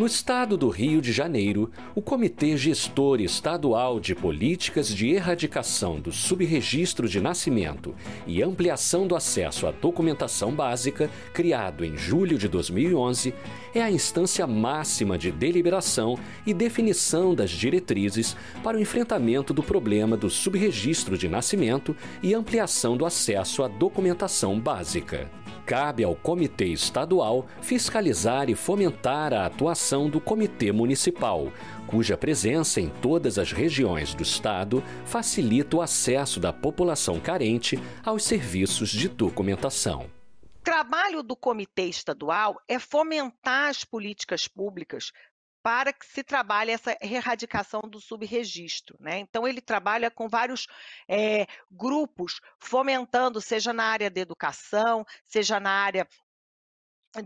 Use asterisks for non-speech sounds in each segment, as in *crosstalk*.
No estado do Rio de Janeiro, o Comitê Gestor Estadual de Políticas de Erradicação do Subregistro de Nascimento e Ampliação do Acesso à Documentação Básica, criado em julho de 2011, é a instância máxima de deliberação e definição das diretrizes para o enfrentamento do problema do subregistro de nascimento e ampliação do acesso à documentação básica. Cabe ao Comitê Estadual fiscalizar e fomentar a atuação do Comitê Municipal, cuja presença em todas as regiões do Estado facilita o acesso da população carente aos serviços de documentação. O trabalho do Comitê Estadual é fomentar as políticas públicas para que se trabalhe essa erradicação do subregistro. Né? Então, ele trabalha com vários é, grupos, fomentando, seja na área da educação, seja na área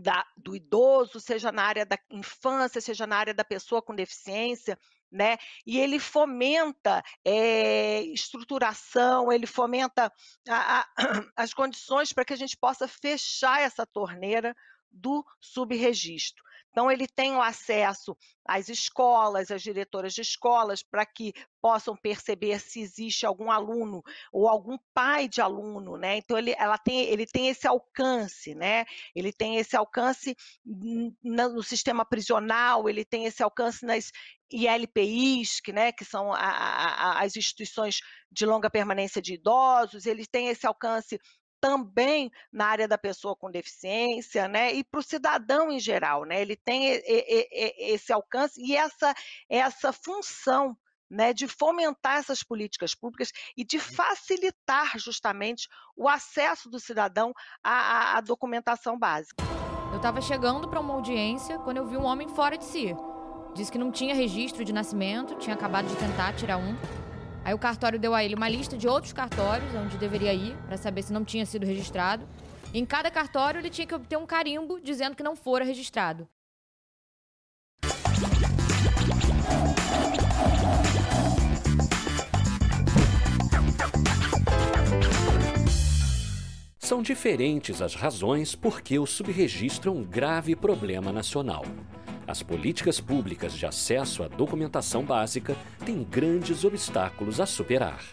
da, do idoso, seja na área da infância, seja na área da pessoa com deficiência, né? E ele fomenta é, estruturação, ele fomenta a, a, *clears throat* as condições para que a gente possa fechar essa torneira do subregistro. Então, ele tem o acesso às escolas, às diretoras de escolas, para que possam perceber se existe algum aluno ou algum pai de aluno, né? Então, ele, ela tem, ele tem esse alcance, né? Ele tem esse alcance no sistema prisional, ele tem esse alcance nas ILPIs, que, né, que são a, a, as instituições de longa permanência de idosos, ele tem esse alcance também na área da pessoa com deficiência, né? E para o cidadão em geral, né? Ele tem esse alcance e essa, essa função né, de fomentar essas políticas públicas e de facilitar justamente o acesso do cidadão à, à, à documentação básica. Eu estava chegando para uma audiência quando eu vi um homem fora de si. Disse que não tinha registro de nascimento, tinha acabado de tentar tirar um Aí o cartório deu a ele uma lista de outros cartórios onde deveria ir para saber se não tinha sido registrado. em cada cartório ele tinha que obter um carimbo dizendo que não fora registrado. São diferentes as razões por que o subregistro é um grave problema nacional. As políticas públicas de acesso à documentação básica têm grandes obstáculos a superar.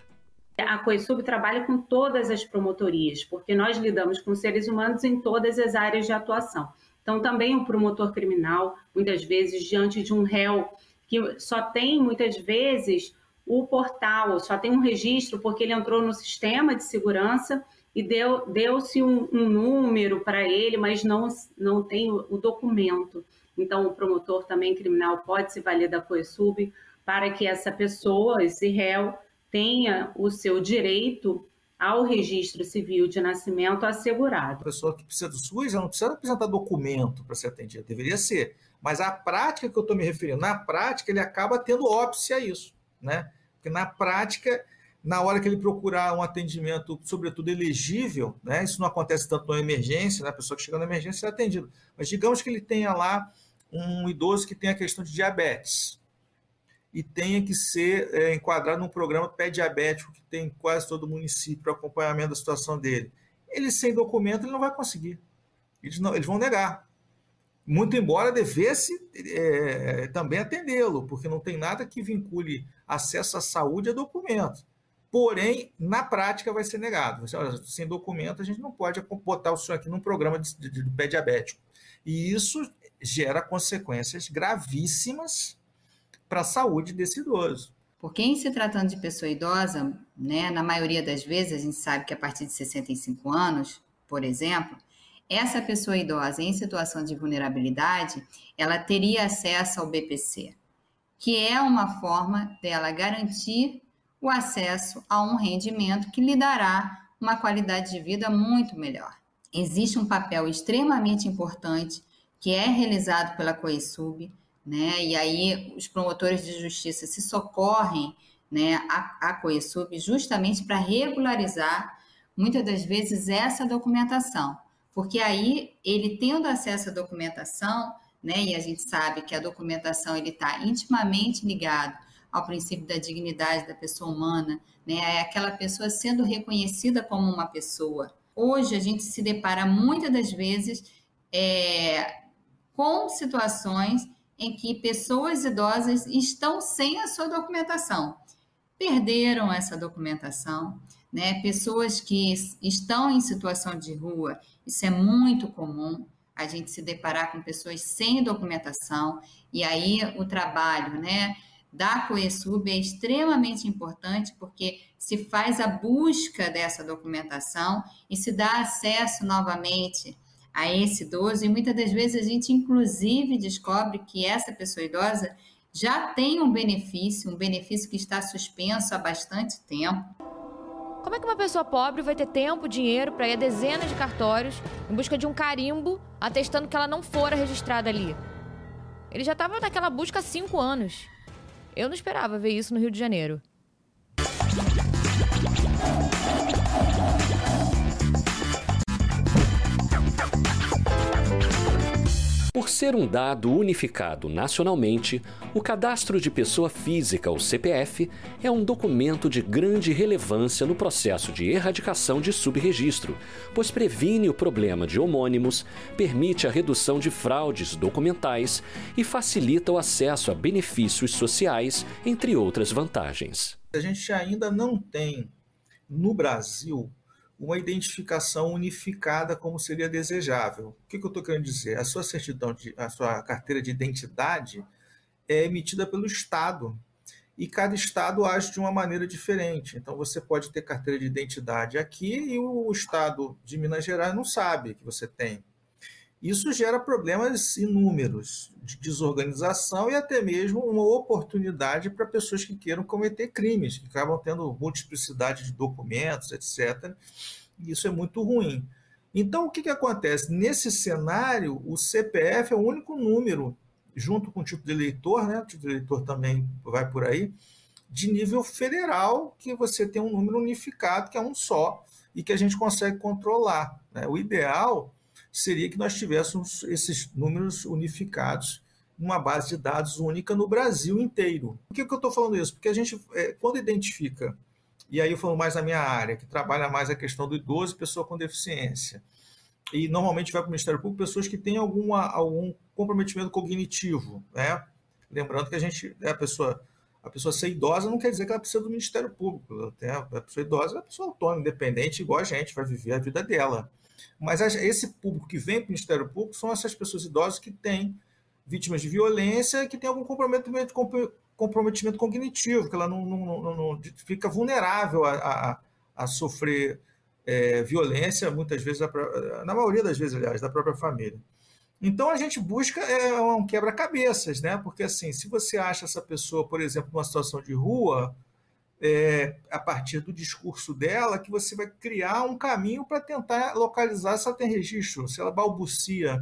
A COISUB trabalha com todas as promotorias, porque nós lidamos com seres humanos em todas as áreas de atuação. Então, também o promotor criminal, muitas vezes, diante de um réu que só tem, muitas vezes, o portal, só tem um registro porque ele entrou no sistema de segurança e deu, deu-se um, um número para ele, mas não, não tem o documento. Então, o promotor também criminal pode se valer da COESUB para que essa pessoa, esse réu, tenha o seu direito ao registro civil de nascimento assegurado. A pessoa que precisa do SUS, ela não precisa apresentar documento para ser atendida, deveria ser. Mas a prática que eu estou me referindo, na prática, ele acaba tendo óbice a isso, né? Porque na prática, na hora que ele procurar um atendimento, sobretudo elegível, né? Isso não acontece tanto na emergência, né? A pessoa que chega na emergência é atendida. Mas digamos que ele tenha lá um idoso que tem a questão de diabetes e tenha que ser é, enquadrado num programa pé-diabético que tem quase todo o município para acompanhamento da situação dele. Ele sem documento ele não vai conseguir. Eles, não, eles vão negar. Muito embora devesse é, também atendê-lo, porque não tem nada que vincule acesso à saúde a documento. Porém, na prática vai ser negado. Você, olha, sem documento a gente não pode botar o senhor aqui num programa de, de, de pé diabético. E isso gera consequências gravíssimas para a saúde desse idoso. Porque em se tratando de pessoa idosa, né, na maioria das vezes a gente sabe que a partir de 65 anos, por exemplo, essa pessoa idosa em situação de vulnerabilidade, ela teria acesso ao BPC, que é uma forma dela garantir o acesso a um rendimento que lhe dará uma qualidade de vida muito melhor. Existe um papel extremamente importante que é realizado pela COESUB, né? E aí os promotores de justiça se socorrem, né, a, a COESUB justamente para regularizar muitas das vezes essa documentação, porque aí ele tendo acesso à documentação, né, e a gente sabe que a documentação ele está intimamente ligado ao princípio da dignidade da pessoa humana, né, é aquela pessoa sendo reconhecida como uma pessoa. Hoje a gente se depara muitas das vezes é, com situações em que pessoas idosas estão sem a sua documentação, perderam essa documentação, né? Pessoas que estão em situação de rua, isso é muito comum, a gente se deparar com pessoas sem documentação, e aí o trabalho, né? Da COESUB é extremamente importante porque se faz a busca dessa documentação e se dá acesso novamente a esse idoso, e muitas das vezes a gente, inclusive, descobre que essa pessoa idosa já tem um benefício, um benefício que está suspenso há bastante tempo. Como é que uma pessoa pobre vai ter tempo, dinheiro para ir a dezenas de cartórios em busca de um carimbo atestando que ela não fora registrada ali? Ele já estava naquela busca há cinco anos. Eu não esperava ver isso no Rio de Janeiro. Por ser um dado unificado nacionalmente, o Cadastro de Pessoa Física, ou CPF, é um documento de grande relevância no processo de erradicação de subregistro, pois previne o problema de homônimos, permite a redução de fraudes documentais e facilita o acesso a benefícios sociais, entre outras vantagens. A gente ainda não tem no Brasil uma identificação unificada como seria desejável. O que, que eu estou querendo dizer? A sua certidão, de, a sua carteira de identidade é emitida pelo Estado e cada estado age de uma maneira diferente. Então você pode ter carteira de identidade aqui e o estado de Minas Gerais não sabe que você tem. Isso gera problemas inúmeros de desorganização e até mesmo uma oportunidade para pessoas que queiram cometer crimes, que acabam tendo multiplicidade de documentos, etc. Isso é muito ruim. Então, o que, que acontece? Nesse cenário, o CPF é o único número, junto com o título de eleitor, né? o título de eleitor também vai por aí, de nível federal, que você tem um número unificado, que é um só, e que a gente consegue controlar. Né? O ideal seria que nós tivéssemos esses números unificados numa base de dados única no Brasil inteiro. Por que, que eu estou falando isso? Porque a gente, é, quando identifica, e aí eu falo mais na minha área, que trabalha mais a questão do idoso e pessoa com deficiência, e normalmente vai para o Ministério Público pessoas que têm alguma, algum comprometimento cognitivo, né? Lembrando que a gente, né, a pessoa, a pessoa ser idosa não quer dizer que ela precisa do Ministério Público. A pessoa idosa é uma pessoa autônoma, independente, igual a gente, vai viver a vida dela. Mas esse público que vem para o Ministério Público são essas pessoas idosas que têm vítimas de violência, que têm algum comprometimento, comprometimento cognitivo, que ela não, não, não, não fica vulnerável a, a, a sofrer é, violência, muitas vezes, na maioria das vezes, aliás, da própria família. Então a gente busca é, um quebra-cabeças, né? Porque assim, se você acha essa pessoa, por exemplo, numa situação de rua, é, a partir do discurso dela, que você vai criar um caminho para tentar localizar se ela tem registro. Se ela balbucia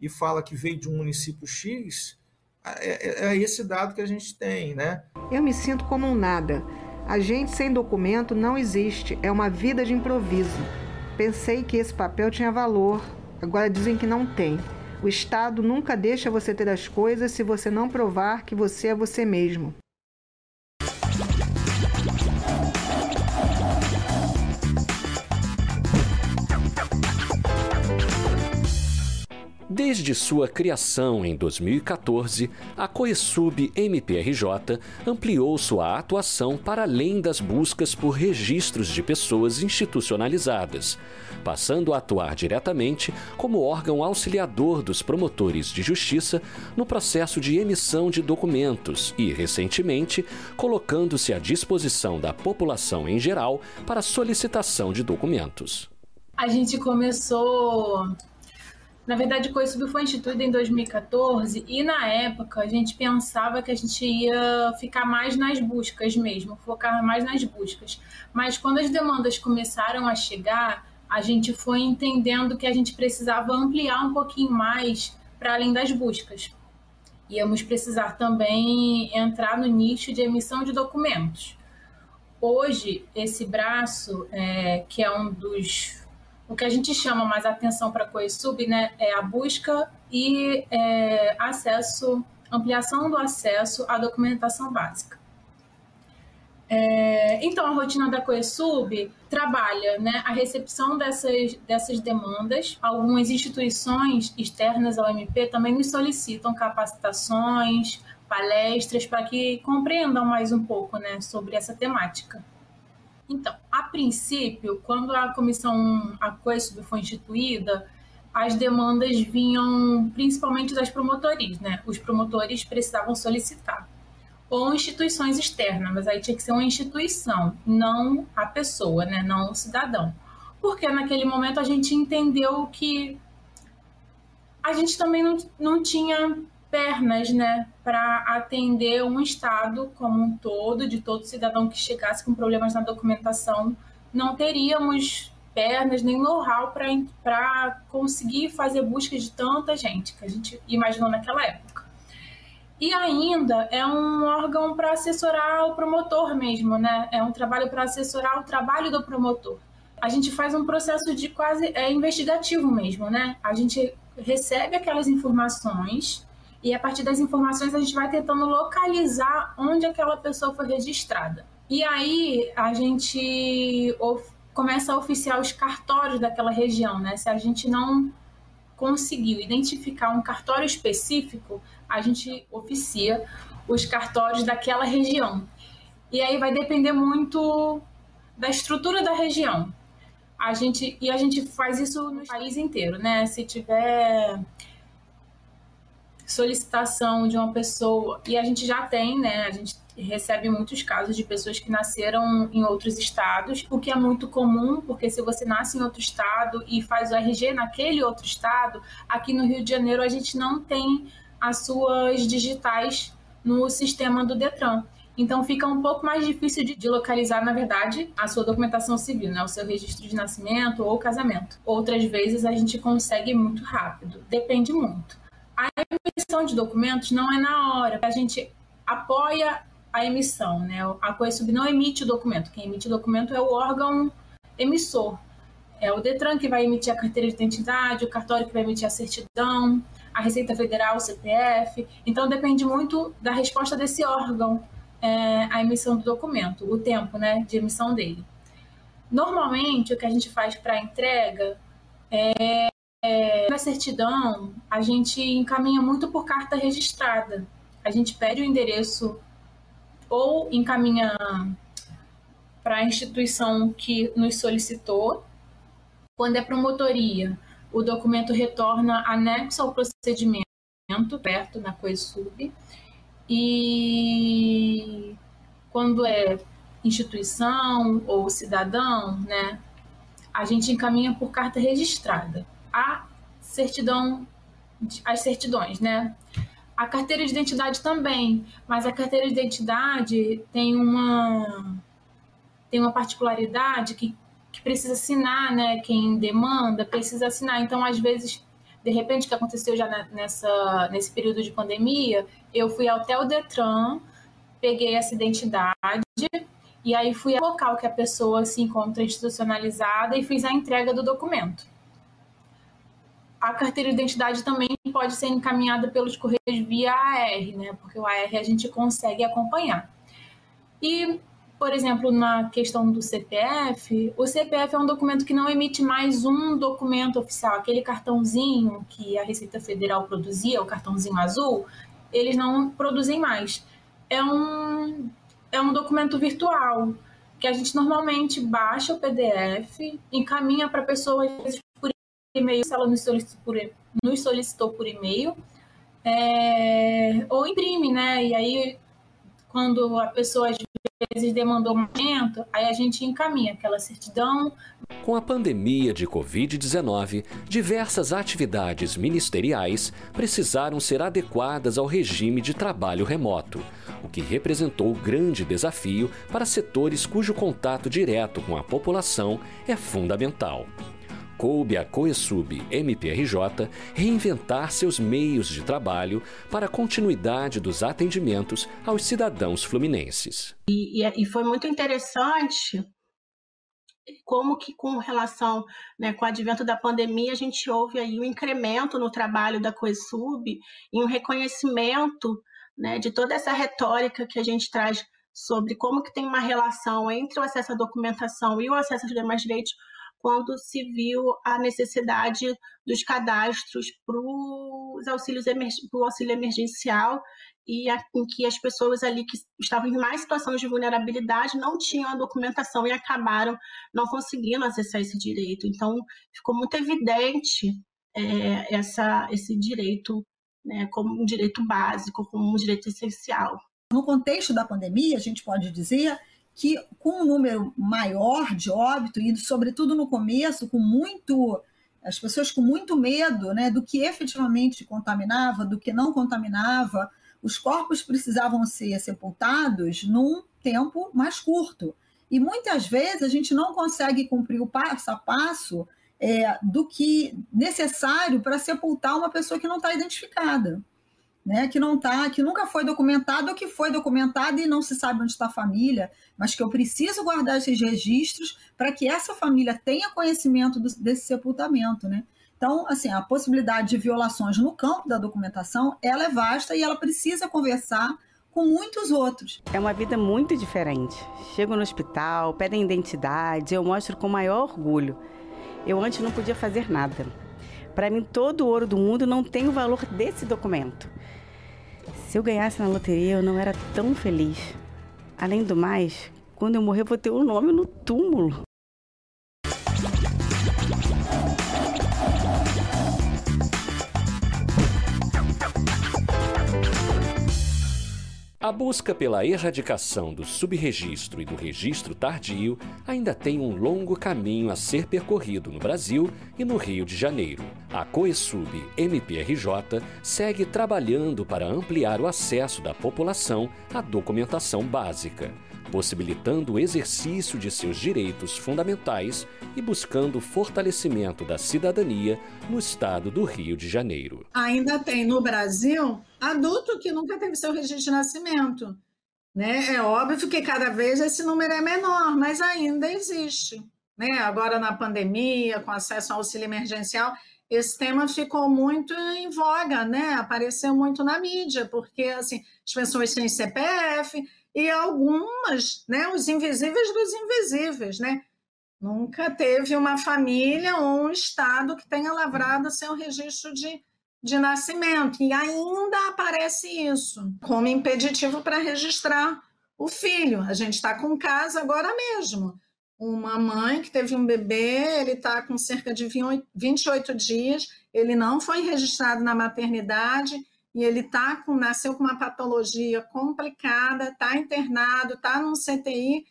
e fala que veio de um município X, é, é, é esse dado que a gente tem, né? Eu me sinto como um nada. A gente sem documento não existe, é uma vida de improviso. Pensei que esse papel tinha valor, agora dizem que não tem. O Estado nunca deixa você ter as coisas se você não provar que você é você mesmo. Desde sua criação em 2014, a Coesub MPRJ ampliou sua atuação para além das buscas por registros de pessoas institucionalizadas, passando a atuar diretamente como órgão auxiliador dos promotores de justiça no processo de emissão de documentos e, recentemente, colocando-se à disposição da população em geral para solicitação de documentos. A gente começou na verdade, o COISUB foi instituído em 2014 e, na época, a gente pensava que a gente ia ficar mais nas buscas mesmo, focar mais nas buscas. Mas quando as demandas começaram a chegar, a gente foi entendendo que a gente precisava ampliar um pouquinho mais para além das buscas. Íamos precisar também entrar no nicho de emissão de documentos. Hoje, esse braço, é, que é um dos o que a gente chama mais atenção para a COESUB né, é a busca e é, acesso, ampliação do acesso à documentação básica. É, então, a rotina da CoeSub trabalha né, a recepção dessas, dessas demandas. Algumas instituições externas ao MP também nos solicitam capacitações, palestras, para que compreendam mais um pouco né, sobre essa temática. Então, a princípio, quando a comissão, a CoeSub foi instituída, as demandas vinham principalmente das promotorias, né? Os promotores precisavam solicitar ou instituições externas, mas aí tinha que ser uma instituição, não a pessoa, né? não o cidadão. Porque naquele momento a gente entendeu que a gente também não, não tinha pernas né, para atender um Estado como um todo, de todo cidadão que chegasse com problemas na documentação, não teríamos pernas nem know-how para conseguir fazer busca de tanta gente que a gente imaginou naquela época. E ainda é um órgão para assessorar o promotor mesmo, né? É um trabalho para assessorar o trabalho do promotor. A gente faz um processo de quase é investigativo mesmo, né? A gente recebe aquelas informações e a partir das informações a gente vai tentando localizar onde aquela pessoa foi registrada. E aí a gente começa a oficiar os cartórios daquela região, né? Se a gente não conseguiu identificar um cartório específico, a gente oficia os cartórios daquela região. E aí vai depender muito da estrutura da região. A gente, e a gente faz isso no país inteiro, né? Se tiver solicitação de uma pessoa, e a gente já tem, né? A gente recebe muitos casos de pessoas que nasceram em outros estados, o que é muito comum, porque se você nasce em outro estado e faz o RG naquele outro estado, aqui no Rio de Janeiro a gente não tem as suas digitais no sistema do Detran. Então fica um pouco mais difícil de, de, localizar, na verdade, a sua documentação civil, né? o seu registro de nascimento ou casamento. Outras vezes a gente consegue muito rápido, depende muito. A emissão de documentos não é na hora, a gente apoia a emissão, né? A COESUB não emite o documento, quem emite o documento é o órgão emissor. É o Detran que vai emitir a carteira de identidade, o cartório que vai emitir a certidão, a Receita Federal, o CPF. Então, depende muito da resposta desse órgão é, à emissão do documento, o tempo né, de emissão dele. Normalmente, o que a gente faz para entrega é, na certidão, a gente encaminha muito por carta registrada. A gente pede o endereço ou encaminha para a instituição que nos solicitou. Quando é promotoria, o documento retorna anexo ao procedimento, perto na COESUB, e quando é instituição ou cidadão, né, a gente encaminha por carta registrada. A certidão, as certidões, né? A carteira de identidade também, mas a carteira de identidade tem uma tem uma particularidade que que precisa assinar, né? Quem demanda precisa assinar. Então, às vezes, de repente, que aconteceu já nessa, nesse período de pandemia, eu fui até o Detran, peguei essa identidade e aí fui ao local que a pessoa se encontra institucionalizada e fiz a entrega do documento. A carteira de identidade também pode ser encaminhada pelos correios via AR, né? Porque o AR a gente consegue acompanhar. E por exemplo, na questão do CPF, o CPF é um documento que não emite mais um documento oficial, aquele cartãozinho que a Receita Federal produzia, o cartãozinho azul, eles não produzem mais. É um, é um documento virtual que a gente normalmente baixa o PDF, encaminha para a pessoa por e-mail, se ela nos solicitou por, nos solicitou por e-mail, é, ou imprime, né? E aí, quando a pessoa às vezes demandou momento, aí a gente encaminha aquela certidão. Com a pandemia de Covid-19, diversas atividades ministeriais precisaram ser adequadas ao regime de trabalho remoto, o que representou grande desafio para setores cujo contato direto com a população é fundamental coube à Coesub MPRJ reinventar seus meios de trabalho para a continuidade dos atendimentos aos cidadãos fluminenses. E, e, e foi muito interessante como que com relação, né, com o advento da pandemia, a gente houve aí um incremento no trabalho da Coesub e um reconhecimento né, de toda essa retórica que a gente traz sobre como que tem uma relação entre o acesso à documentação e o acesso aos demais direitos quando se viu a necessidade dos cadastros para o auxílio emergencial e a, em que as pessoas ali que estavam em mais situação de vulnerabilidade não tinham a documentação e acabaram não conseguindo acessar esse direito. Então, ficou muito evidente é, essa, esse direito né, como um direito básico, como um direito essencial. No contexto da pandemia, a gente pode dizer que com um número maior de óbito e sobretudo no começo com muito as pessoas com muito medo, né, do que efetivamente contaminava, do que não contaminava, os corpos precisavam ser sepultados num tempo mais curto. E muitas vezes a gente não consegue cumprir o passo a passo é, do que necessário para sepultar uma pessoa que não está identificada, né? que não tá, que nunca foi documentado ou que foi documentada e não se sabe onde está a família, mas que eu preciso guardar esses registros para que essa família tenha conhecimento do, desse sepultamento. Né? Então, assim, a possibilidade de violações no campo da documentação, ela é vasta e ela precisa conversar com muitos outros. É uma vida muito diferente. Chego no hospital, pedem identidade, eu mostro com maior orgulho. Eu antes não podia fazer nada. Para mim, todo o ouro do mundo não tem o valor desse documento. Se eu ganhasse na loteria, eu não era tão feliz. Além do mais, quando eu morrer, eu vou ter o um nome no túmulo. A busca pela erradicação do subregistro e do registro tardio ainda tem um longo caminho a ser percorrido no Brasil e no Rio de Janeiro. A Coesub MPRJ segue trabalhando para ampliar o acesso da população à documentação básica possibilitando o exercício de seus direitos fundamentais e buscando o fortalecimento da cidadania no estado do Rio de Janeiro. Ainda tem no Brasil adulto que nunca teve seu registro de nascimento. Né? É óbvio que cada vez esse número é menor, mas ainda existe. Né? Agora, na pandemia, com acesso ao auxílio emergencial, esse tema ficou muito em voga, né? apareceu muito na mídia, porque assim, as pessoas têm CPF, e algumas, né, os invisíveis dos invisíveis, né? Nunca teve uma família ou um estado que tenha lavrado seu registro de, de nascimento. E ainda aparece isso como impeditivo para registrar o filho. A gente está com caso agora mesmo. Uma mãe que teve um bebê, ele está com cerca de 28 dias, ele não foi registrado na maternidade e ele tá com, nasceu com uma patologia complicada, está internado, está num CTI,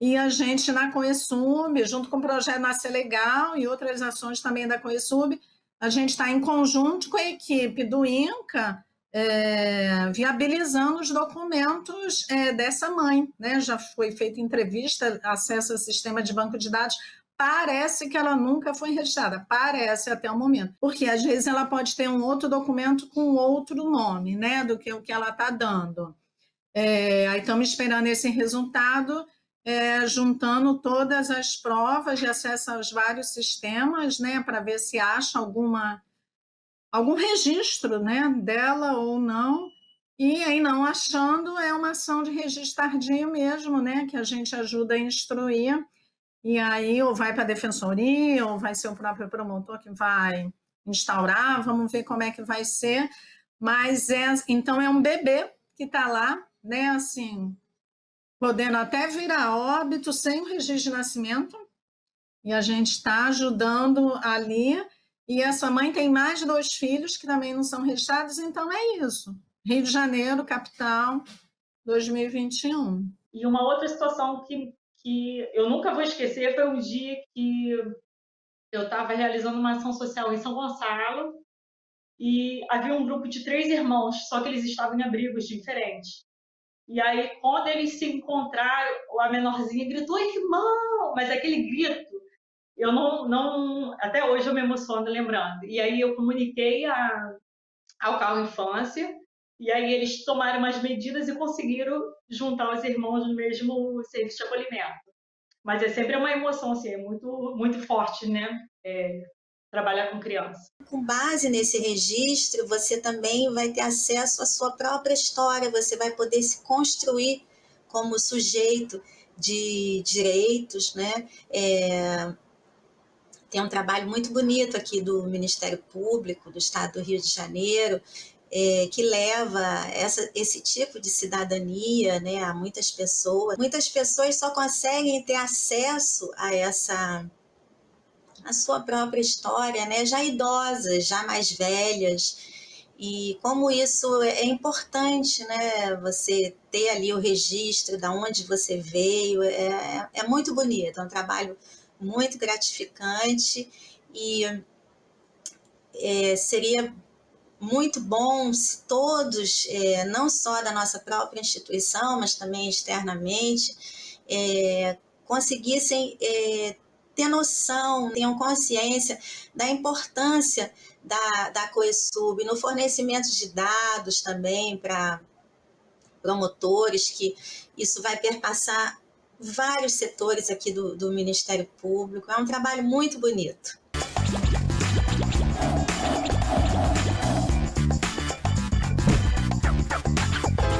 e a gente na Coesub, junto com o projeto Nascer Legal e outras ações também da Coesub, a gente está em conjunto com a equipe do INCA, é, viabilizando os documentos é, dessa mãe. Né? Já foi feita entrevista, acesso ao sistema de banco de dados parece que ela nunca foi registrada, parece até o momento, porque às vezes ela pode ter um outro documento com outro nome, né, do que o que ela está dando. É, aí estamos esperando esse resultado, é, juntando todas as provas de acesso aos vários sistemas, né, para ver se acha alguma algum registro, né, dela ou não. E aí não achando é uma ação de registro tardio mesmo, né, que a gente ajuda a instruir e aí ou vai para a defensoria, ou vai ser o próprio promotor que vai instaurar, vamos ver como é que vai ser. Mas é, então é um bebê que está lá, né, assim, podendo até virar óbito sem o registro de nascimento, e a gente está ajudando ali. E essa mãe tem mais dois filhos que também não são registrados, então é isso. Rio de Janeiro, capital, 2021. E uma outra situação que que eu nunca vou esquecer foi um dia que eu estava realizando uma ação social em São Gonçalo e havia um grupo de três irmãos, só que eles estavam em abrigos diferentes. E aí, quando eles se encontraram, a menorzinha gritou, irmão! Mas aquele grito, eu não, não. Até hoje eu me emociono lembrando. E aí eu comuniquei a, ao carro infância, e aí eles tomaram umas medidas e conseguiram juntar os irmãos no mesmo serviço de acolhimento. Mas é sempre uma emoção, assim, é muito, muito forte, né? É, trabalhar com criança. Com base nesse registro, você também vai ter acesso à sua própria história, você vai poder se construir como sujeito de direitos, né? É, tem um trabalho muito bonito aqui do Ministério Público do Estado do Rio de Janeiro, é, que leva essa, esse tipo de cidadania né, a muitas pessoas. Muitas pessoas só conseguem ter acesso a essa a sua própria história, né, já idosas, já mais velhas. E como isso é importante, né? Você ter ali o registro de onde você veio, é, é muito bonito, é um trabalho muito gratificante e é, seria muito bom se todos, é, não só da nossa própria instituição, mas também externamente, é, conseguissem é, ter noção, tenham consciência da importância da, da COESUB no fornecimento de dados também para promotores, que isso vai perpassar vários setores aqui do, do Ministério Público. É um trabalho muito bonito.